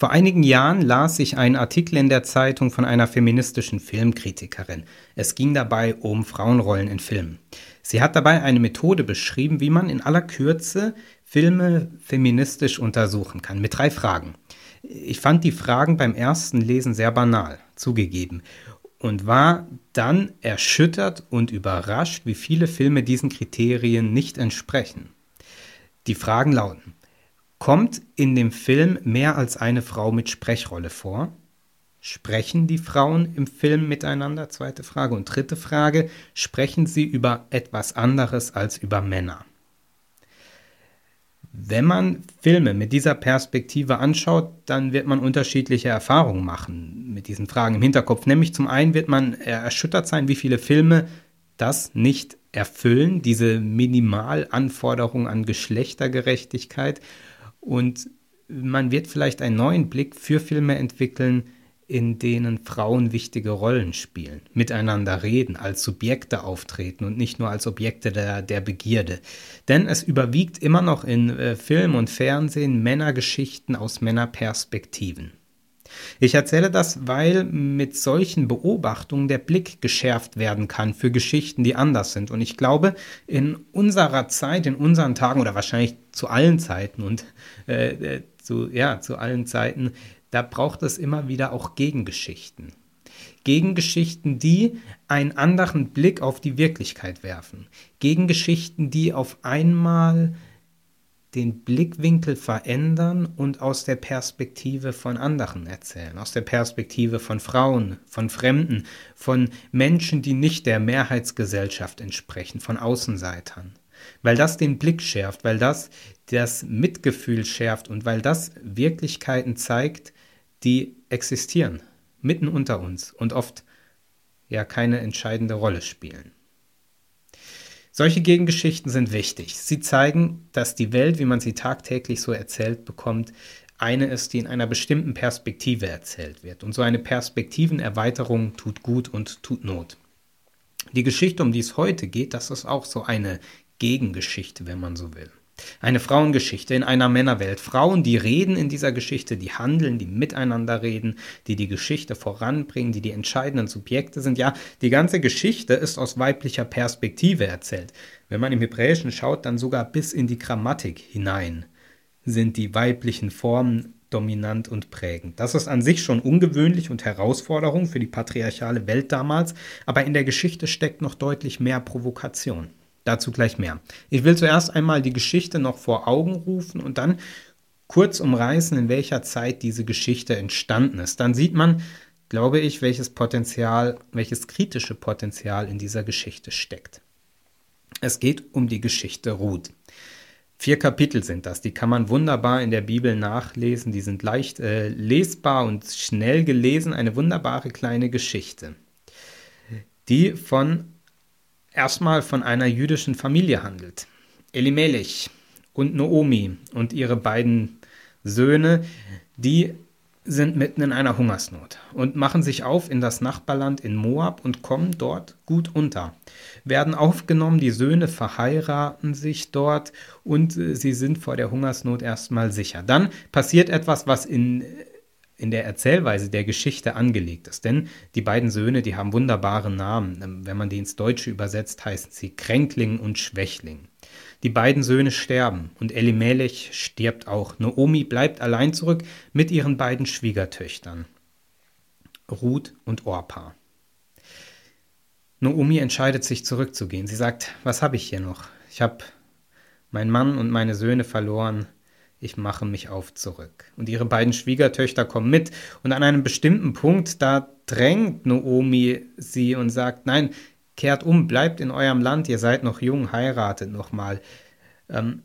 Vor einigen Jahren las ich einen Artikel in der Zeitung von einer feministischen Filmkritikerin. Es ging dabei um Frauenrollen in Filmen. Sie hat dabei eine Methode beschrieben, wie man in aller Kürze Filme feministisch untersuchen kann, mit drei Fragen. Ich fand die Fragen beim ersten Lesen sehr banal, zugegeben, und war dann erschüttert und überrascht, wie viele Filme diesen Kriterien nicht entsprechen. Die Fragen lauten, kommt in dem Film mehr als eine Frau mit Sprechrolle vor? Sprechen die Frauen im Film miteinander? Zweite Frage. Und dritte Frage, sprechen sie über etwas anderes als über Männer? Wenn man Filme mit dieser Perspektive anschaut, dann wird man unterschiedliche Erfahrungen machen mit diesen Fragen im Hinterkopf. Nämlich zum einen wird man erschüttert sein, wie viele Filme das nicht erfüllen, diese Minimalanforderung an Geschlechtergerechtigkeit. Und man wird vielleicht einen neuen Blick für Filme entwickeln, in denen Frauen wichtige Rollen spielen, miteinander reden, als Subjekte auftreten und nicht nur als Objekte der, der Begierde. Denn es überwiegt immer noch in äh, Film und Fernsehen Männergeschichten aus Männerperspektiven. Ich erzähle das, weil mit solchen Beobachtungen der Blick geschärft werden kann für Geschichten, die anders sind. Und ich glaube, in unserer Zeit, in unseren Tagen oder wahrscheinlich zu allen Zeiten und äh, äh zu, ja, zu allen Zeiten da braucht es immer wieder auch Gegengeschichten. Gegengeschichten, die einen anderen Blick auf die Wirklichkeit werfen. Gegengeschichten, die auf einmal den Blickwinkel verändern und aus der Perspektive von anderen erzählen, aus der Perspektive von Frauen, von Fremden, von Menschen, die nicht der Mehrheitsgesellschaft entsprechen, von Außenseitern. Weil das den Blick schärft, weil das das Mitgefühl schärft und weil das Wirklichkeiten zeigt, die existieren, mitten unter uns und oft ja keine entscheidende Rolle spielen. Solche Gegengeschichten sind wichtig. Sie zeigen, dass die Welt, wie man sie tagtäglich so erzählt bekommt, eine ist, die in einer bestimmten Perspektive erzählt wird. Und so eine Perspektivenerweiterung tut gut und tut Not. Die Geschichte, um die es heute geht, das ist auch so eine Gegengeschichte, wenn man so will. Eine Frauengeschichte in einer Männerwelt. Frauen, die reden in dieser Geschichte, die handeln, die miteinander reden, die die Geschichte voranbringen, die die entscheidenden Subjekte sind. Ja, die ganze Geschichte ist aus weiblicher Perspektive erzählt. Wenn man im Hebräischen schaut, dann sogar bis in die Grammatik hinein sind die weiblichen Formen dominant und prägend. Das ist an sich schon ungewöhnlich und Herausforderung für die patriarchale Welt damals, aber in der Geschichte steckt noch deutlich mehr Provokation. Dazu gleich mehr. Ich will zuerst einmal die Geschichte noch vor Augen rufen und dann kurz umreißen, in welcher Zeit diese Geschichte entstanden ist. Dann sieht man, glaube ich, welches Potenzial, welches kritische Potenzial in dieser Geschichte steckt. Es geht um die Geschichte Ruth. Vier Kapitel sind das, die kann man wunderbar in der Bibel nachlesen, die sind leicht äh, lesbar und schnell gelesen, eine wunderbare kleine Geschichte, die von erstmal von einer jüdischen Familie handelt. Elimelech und Noomi und ihre beiden Söhne, die sind mitten in einer Hungersnot und machen sich auf in das Nachbarland in Moab und kommen dort gut unter. Werden aufgenommen, die Söhne verheiraten sich dort und äh, sie sind vor der Hungersnot erstmal sicher. Dann passiert etwas, was in in der Erzählweise der Geschichte angelegt ist. Denn die beiden Söhne, die haben wunderbare Namen. Wenn man die ins Deutsche übersetzt, heißen sie Kränkling und Schwächling. Die beiden Söhne sterben und Elimelech stirbt auch. Naomi bleibt allein zurück mit ihren beiden Schwiegertöchtern, Ruth und Orpa. Naomi entscheidet sich zurückzugehen. Sie sagt, was habe ich hier noch? Ich habe meinen Mann und meine Söhne verloren ich mache mich auf zurück. Und ihre beiden Schwiegertöchter kommen mit und an einem bestimmten Punkt, da drängt Noomi sie und sagt, nein, kehrt um, bleibt in eurem Land, ihr seid noch jung, heiratet nochmal. Ähm,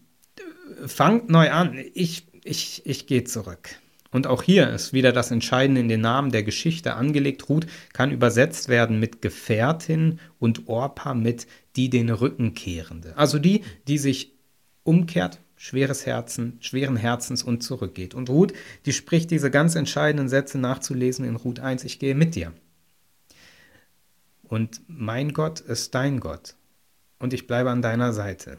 fangt neu an, ich, ich, ich gehe zurück. Und auch hier ist wieder das Entscheidende in den Namen der Geschichte angelegt. Ruth kann übersetzt werden mit Gefährtin und Orpa mit die den Rücken kehrende. Also die, die sich umkehrt, schweres Herzen, schweren Herzens und zurückgeht. Und Ruth, die spricht diese ganz entscheidenden Sätze nachzulesen in Ruth 1, ich gehe mit dir. Und mein Gott ist dein Gott und ich bleibe an deiner Seite.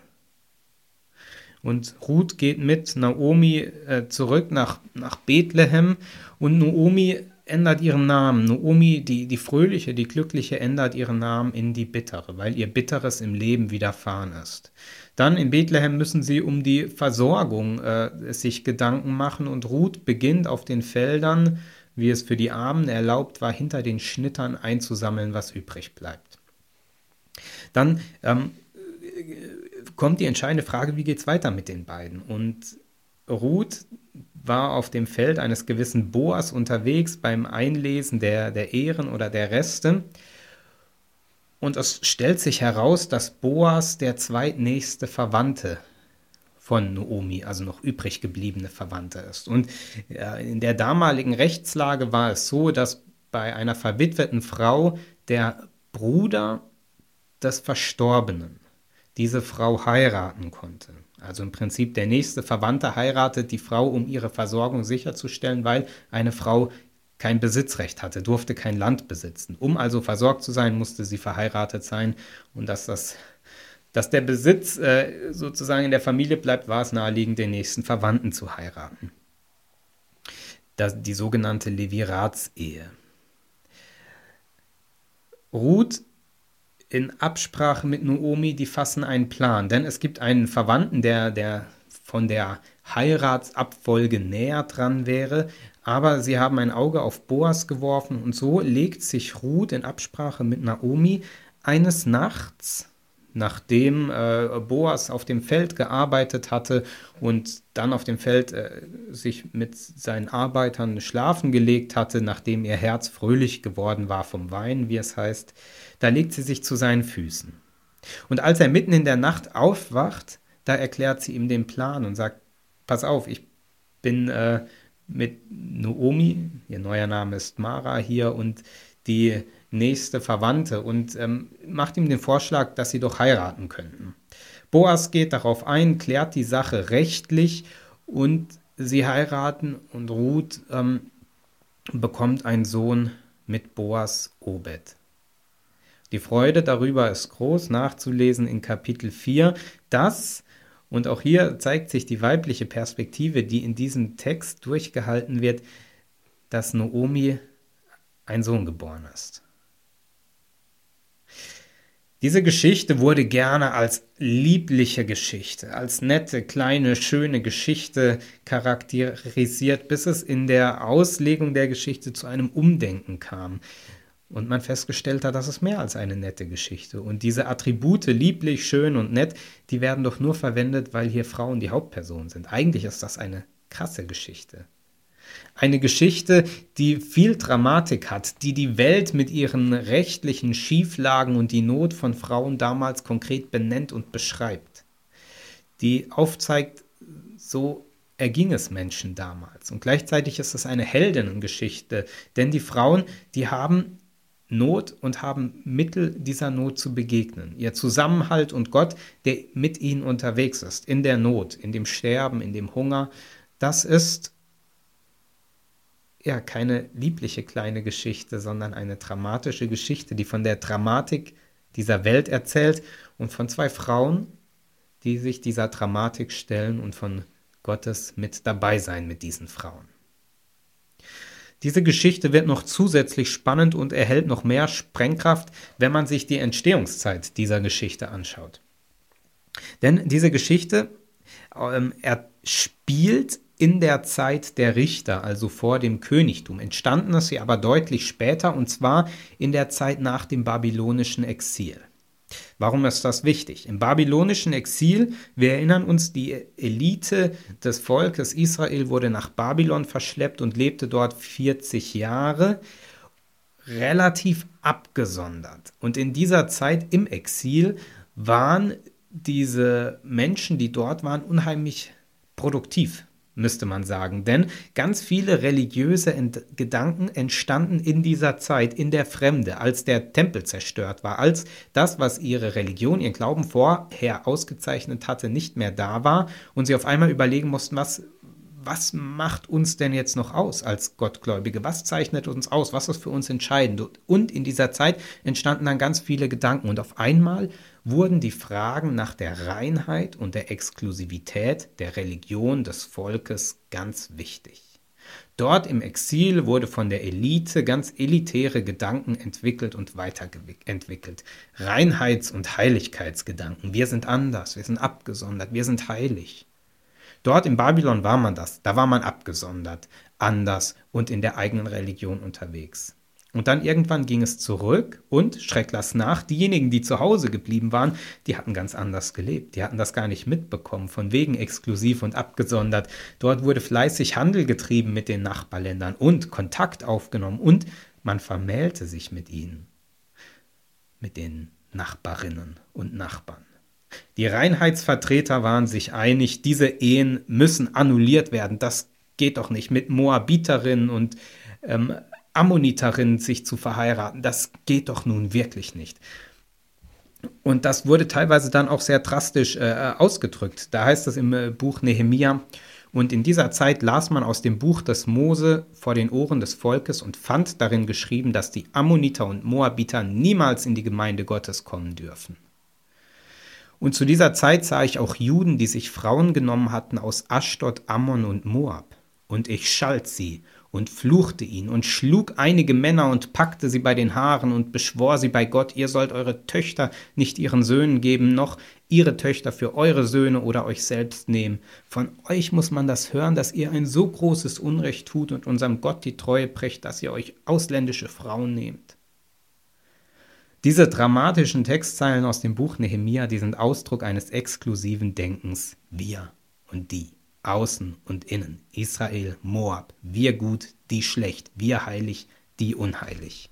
Und Ruth geht mit Naomi äh, zurück nach, nach Bethlehem und Naomi ändert ihren Namen. Naomi, die, die fröhliche, die glückliche, ändert ihren Namen in die bittere, weil ihr bitteres im Leben widerfahren ist. Dann in Bethlehem müssen sie um die Versorgung äh, sich Gedanken machen und Ruth beginnt auf den Feldern, wie es für die Armen erlaubt war, hinter den Schnittern einzusammeln, was übrig bleibt. Dann ähm, kommt die entscheidende Frage, wie geht es weiter mit den beiden? Und Ruth war auf dem Feld eines gewissen Boas unterwegs beim Einlesen der, der Ehren oder der Reste. Und es stellt sich heraus, dass Boas der zweitnächste Verwandte von Naomi, also noch übrig gebliebene Verwandte ist. Und in der damaligen Rechtslage war es so, dass bei einer verwitweten Frau der Bruder des Verstorbenen diese Frau heiraten konnte. Also im Prinzip der nächste Verwandte heiratet die Frau, um ihre Versorgung sicherzustellen, weil eine Frau kein Besitzrecht hatte, durfte kein Land besitzen. Um also versorgt zu sein, musste sie verheiratet sein. Und dass, das, dass der Besitz äh, sozusagen in der Familie bleibt, war es naheliegend, den nächsten Verwandten zu heiraten. Das, die sogenannte Leviratsehe. Ruth in Absprache mit Naomi, die fassen einen Plan, denn es gibt einen Verwandten, der, der von der Heiratsabfolge näher dran wäre, aber sie haben ein Auge auf Boas geworfen und so legt sich Ruth in Absprache mit Naomi eines Nachts, nachdem äh, Boas auf dem Feld gearbeitet hatte und dann auf dem Feld äh, sich mit seinen Arbeitern schlafen gelegt hatte, nachdem ihr Herz fröhlich geworden war vom Wein, wie es heißt, da legt sie sich zu seinen Füßen. Und als er mitten in der Nacht aufwacht, da erklärt sie ihm den Plan und sagt, pass auf, ich bin äh, mit Noomi, ihr neuer Name ist Mara hier und die nächste Verwandte und ähm, macht ihm den Vorschlag, dass sie doch heiraten könnten. Boas geht darauf ein, klärt die Sache rechtlich und sie heiraten und Ruth ähm, bekommt einen Sohn mit Boas Obed. Die Freude darüber ist groß, nachzulesen in Kapitel 4, dass und auch hier zeigt sich die weibliche Perspektive, die in diesem Text durchgehalten wird, dass Naomi ein Sohn geboren ist. Diese Geschichte wurde gerne als liebliche Geschichte, als nette, kleine, schöne Geschichte charakterisiert, bis es in der Auslegung der Geschichte zu einem Umdenken kam und man festgestellt hat, das ist mehr als eine nette Geschichte. Und diese Attribute, lieblich, schön und nett, die werden doch nur verwendet, weil hier Frauen die Hauptpersonen sind. Eigentlich ist das eine krasse Geschichte. Eine Geschichte, die viel Dramatik hat, die die Welt mit ihren rechtlichen Schieflagen und die Not von Frauen damals konkret benennt und beschreibt. Die aufzeigt, so erging es Menschen damals. Und gleichzeitig ist es eine Heldinnengeschichte, denn die Frauen, die haben Not und haben Mittel dieser Not zu begegnen. Ihr Zusammenhalt und Gott, der mit ihnen unterwegs ist, in der Not, in dem Sterben, in dem Hunger, das ist ja keine liebliche kleine Geschichte, sondern eine dramatische Geschichte, die von der Dramatik dieser Welt erzählt und von zwei Frauen, die sich dieser Dramatik stellen und von Gottes mit dabei sein mit diesen Frauen. Diese Geschichte wird noch zusätzlich spannend und erhält noch mehr Sprengkraft, wenn man sich die Entstehungszeit dieser Geschichte anschaut. Denn diese Geschichte ähm, spielt in der Zeit der Richter, also vor dem Königtum. Entstanden ist sie aber deutlich später, und zwar in der Zeit nach dem babylonischen Exil. Warum ist das wichtig? Im babylonischen Exil, wir erinnern uns, die Elite des Volkes Israel wurde nach Babylon verschleppt und lebte dort 40 Jahre, relativ abgesondert. Und in dieser Zeit im Exil waren diese Menschen, die dort waren, unheimlich produktiv müsste man sagen. Denn ganz viele religiöse Ent Gedanken entstanden in dieser Zeit, in der Fremde, als der Tempel zerstört war, als das, was ihre Religion, ihr Glauben vorher ausgezeichnet hatte, nicht mehr da war und sie auf einmal überlegen mussten, was, was macht uns denn jetzt noch aus als Gottgläubige? Was zeichnet uns aus? Was ist für uns entscheidend? Und in dieser Zeit entstanden dann ganz viele Gedanken und auf einmal wurden die Fragen nach der Reinheit und der Exklusivität der Religion des Volkes ganz wichtig. Dort im Exil wurde von der Elite ganz elitäre Gedanken entwickelt und weiterentwickelt. Reinheits- und Heiligkeitsgedanken. Wir sind anders, wir sind abgesondert, wir sind heilig. Dort in Babylon war man das, da war man abgesondert, anders und in der eigenen Religion unterwegs. Und dann irgendwann ging es zurück und, schreck lass nach, diejenigen, die zu Hause geblieben waren, die hatten ganz anders gelebt. Die hatten das gar nicht mitbekommen, von wegen exklusiv und abgesondert. Dort wurde fleißig Handel getrieben mit den Nachbarländern und Kontakt aufgenommen und man vermählte sich mit ihnen, mit den Nachbarinnen und Nachbarn. Die Reinheitsvertreter waren sich einig, diese Ehen müssen annulliert werden. Das geht doch nicht mit Moabiterinnen und ähm, Ammoniterin sich zu verheiraten. Das geht doch nun wirklich nicht. Und das wurde teilweise dann auch sehr drastisch äh, ausgedrückt. Da heißt es im äh, Buch Nehemia, und in dieser Zeit las man aus dem Buch des Mose vor den Ohren des Volkes und fand darin geschrieben, dass die Ammoniter und Moabiter niemals in die Gemeinde Gottes kommen dürfen. Und zu dieser Zeit sah ich auch Juden, die sich Frauen genommen hatten aus Aschdod, Ammon und Moab. Und ich schalt sie und fluchte ihn und schlug einige Männer und packte sie bei den Haaren und beschwor sie bei Gott, ihr sollt eure Töchter nicht ihren Söhnen geben, noch ihre Töchter für eure Söhne oder euch selbst nehmen. Von euch muss man das hören, dass ihr ein so großes Unrecht tut und unserem Gott die Treue brecht, dass ihr euch ausländische Frauen nehmt. Diese dramatischen Textzeilen aus dem Buch Nehemia, die sind Ausdruck eines exklusiven Denkens, wir und die außen und innen. Israel, Moab, wir gut, die schlecht, wir heilig, die unheilig.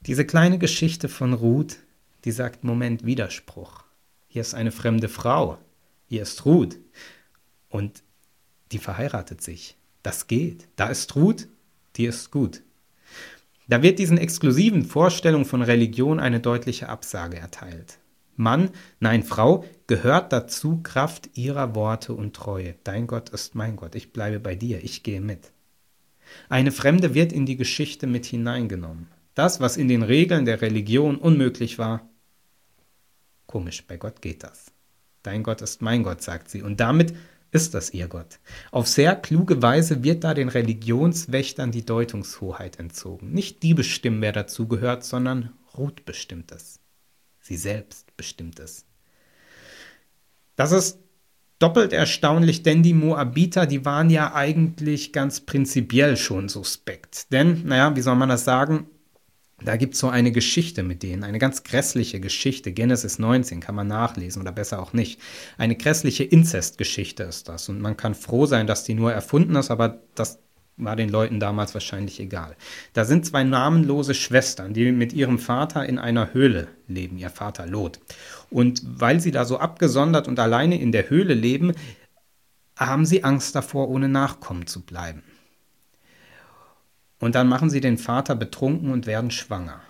Diese kleine Geschichte von Ruth, die sagt, Moment, Widerspruch. Hier ist eine fremde Frau, hier ist Ruth und die verheiratet sich. Das geht. Da ist Ruth, die ist gut. Da wird diesen exklusiven Vorstellungen von Religion eine deutliche Absage erteilt. Mann, nein, Frau, gehört dazu Kraft ihrer Worte und Treue. Dein Gott ist mein Gott, ich bleibe bei dir, ich gehe mit. Eine Fremde wird in die Geschichte mit hineingenommen. Das, was in den Regeln der Religion unmöglich war. Komisch, bei Gott geht das. Dein Gott ist mein Gott, sagt sie, und damit ist das ihr Gott. Auf sehr kluge Weise wird da den Religionswächtern die Deutungshoheit entzogen. Nicht die bestimmen, wer dazugehört, sondern Ruth bestimmt es. Sie selbst bestimmt es. Das ist doppelt erstaunlich, denn die Moabiter, die waren ja eigentlich ganz prinzipiell schon suspekt. Denn, naja, wie soll man das sagen? Da gibt es so eine Geschichte mit denen, eine ganz grässliche Geschichte. Genesis 19 kann man nachlesen oder besser auch nicht. Eine grässliche Inzestgeschichte ist das. Und man kann froh sein, dass die nur erfunden ist, aber das war den Leuten damals wahrscheinlich egal. Da sind zwei namenlose Schwestern, die mit ihrem Vater in einer Höhle leben, ihr Vater Lot. Und weil sie da so abgesondert und alleine in der Höhle leben, haben sie Angst davor, ohne Nachkommen zu bleiben. Und dann machen sie den Vater betrunken und werden schwanger.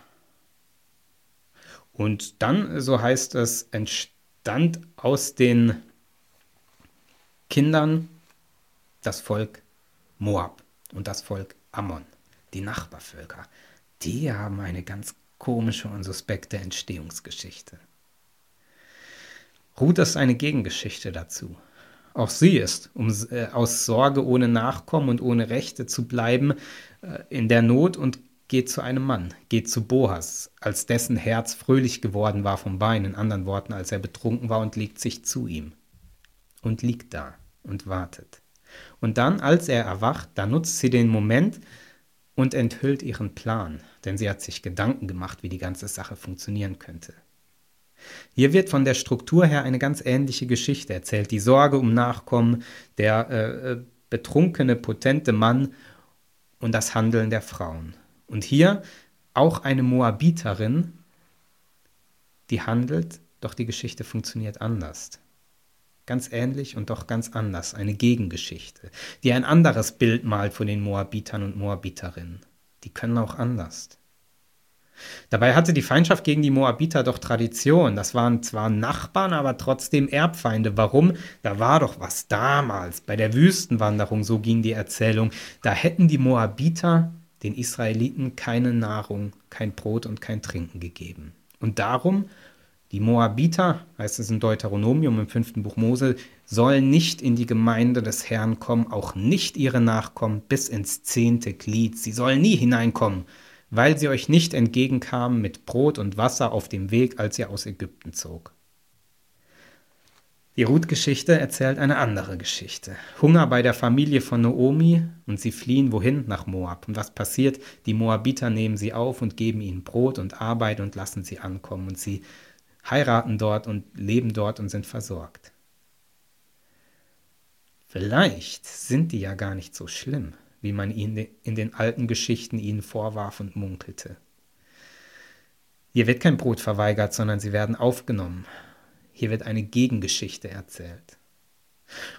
Und dann, so heißt es, entstand aus den Kindern das Volk Moab und das Volk Ammon, die Nachbarvölker, die haben eine ganz komische und suspekte Entstehungsgeschichte. Ruth ist eine Gegengeschichte dazu. Auch sie ist, um äh, aus Sorge ohne Nachkommen und ohne Rechte zu bleiben, äh, in der Not und geht zu einem Mann, geht zu Boas, als dessen Herz fröhlich geworden war vom Wein, in anderen Worten, als er betrunken war und legt sich zu ihm. Und liegt da und wartet. Und dann, als er erwacht, da nutzt sie den Moment und enthüllt ihren Plan, denn sie hat sich Gedanken gemacht, wie die ganze Sache funktionieren könnte. Hier wird von der Struktur her eine ganz ähnliche Geschichte erzählt. Die Sorge um Nachkommen, der äh, äh betrunkene, potente Mann und das Handeln der Frauen. Und hier auch eine Moabiterin, die handelt, doch die Geschichte funktioniert anders. Ganz ähnlich und doch ganz anders, eine Gegengeschichte, die ein anderes Bild malt von den Moabitern und Moabiterinnen. Die können auch anders. Dabei hatte die Feindschaft gegen die Moabiter doch Tradition. Das waren zwar Nachbarn, aber trotzdem Erbfeinde. Warum? Da war doch was damals. Bei der Wüstenwanderung, so ging die Erzählung, da hätten die Moabiter den Israeliten keine Nahrung, kein Brot und kein Trinken gegeben. Und darum, die Moabiter, heißt es in Deuteronomium im fünften Buch Mose, sollen nicht in die Gemeinde des Herrn kommen, auch nicht ihre Nachkommen bis ins zehnte Glied. Sie sollen nie hineinkommen weil sie euch nicht entgegenkamen mit Brot und Wasser auf dem Weg, als ihr aus Ägypten zog. Die Ruth-Geschichte erzählt eine andere Geschichte. Hunger bei der Familie von Noomi und sie fliehen wohin? Nach Moab. Und was passiert? Die Moabiter nehmen sie auf und geben ihnen Brot und Arbeit und lassen sie ankommen. Und sie heiraten dort und leben dort und sind versorgt. Vielleicht sind die ja gar nicht so schlimm wie man ihn in den alten Geschichten ihnen vorwarf und munkelte. Hier wird kein Brot verweigert, sondern sie werden aufgenommen. Hier wird eine Gegengeschichte erzählt.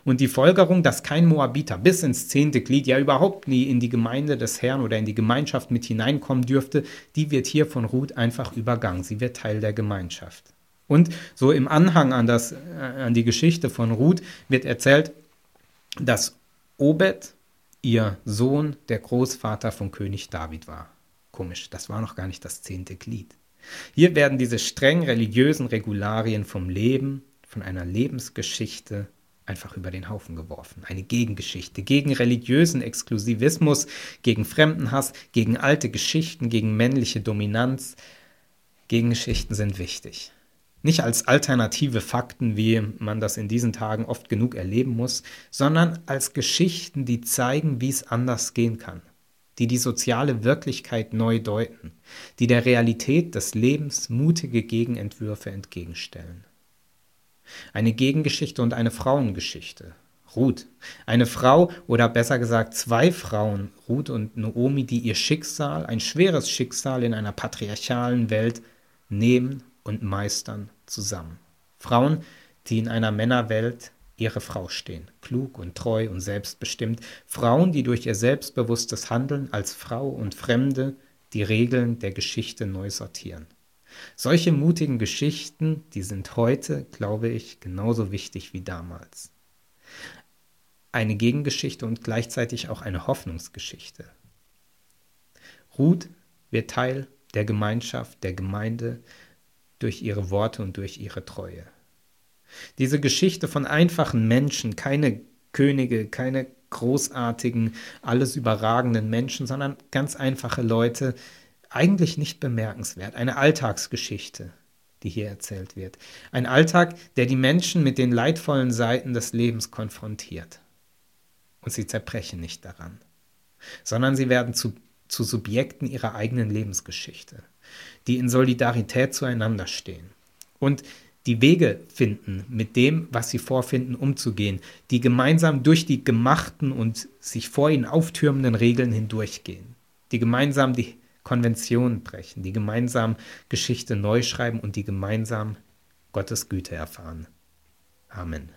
Und die Folgerung, dass kein Moabiter bis ins zehnte Glied ja überhaupt nie in die Gemeinde des Herrn oder in die Gemeinschaft mit hineinkommen dürfte, die wird hier von Ruth einfach übergangen. Sie wird Teil der Gemeinschaft. Und so im Anhang an, das, äh, an die Geschichte von Ruth wird erzählt, dass Obed ihr Sohn der Großvater von König David war. Komisch, das war noch gar nicht das zehnte Glied. Hier werden diese streng religiösen Regularien vom Leben, von einer Lebensgeschichte einfach über den Haufen geworfen. Eine Gegengeschichte gegen religiösen Exklusivismus, gegen Fremdenhass, gegen alte Geschichten, gegen männliche Dominanz. Gegengeschichten sind wichtig. Nicht als alternative Fakten, wie man das in diesen Tagen oft genug erleben muss, sondern als Geschichten, die zeigen, wie es anders gehen kann, die die soziale Wirklichkeit neu deuten, die der Realität des Lebens mutige Gegenentwürfe entgegenstellen. Eine Gegengeschichte und eine Frauengeschichte. Ruth, eine Frau oder besser gesagt zwei Frauen, Ruth und Naomi, die ihr Schicksal, ein schweres Schicksal in einer patriarchalen Welt nehmen und meistern zusammen. Frauen, die in einer Männerwelt ihre Frau stehen, klug und treu und selbstbestimmt. Frauen, die durch ihr selbstbewusstes Handeln als Frau und Fremde die Regeln der Geschichte neu sortieren. Solche mutigen Geschichten, die sind heute, glaube ich, genauso wichtig wie damals. Eine Gegengeschichte und gleichzeitig auch eine Hoffnungsgeschichte. Ruth wird Teil der Gemeinschaft, der Gemeinde, durch ihre Worte und durch ihre Treue. Diese Geschichte von einfachen Menschen, keine Könige, keine großartigen, alles überragenden Menschen, sondern ganz einfache Leute, eigentlich nicht bemerkenswert. Eine Alltagsgeschichte, die hier erzählt wird. Ein Alltag, der die Menschen mit den leidvollen Seiten des Lebens konfrontiert. Und sie zerbrechen nicht daran, sondern sie werden zu, zu Subjekten ihrer eigenen Lebensgeschichte die in Solidarität zueinander stehen und die Wege finden, mit dem, was sie vorfinden, umzugehen, die gemeinsam durch die gemachten und sich vor ihnen auftürmenden Regeln hindurchgehen, die gemeinsam die Konventionen brechen, die gemeinsam Geschichte neu schreiben und die gemeinsam Gottes Güte erfahren. Amen.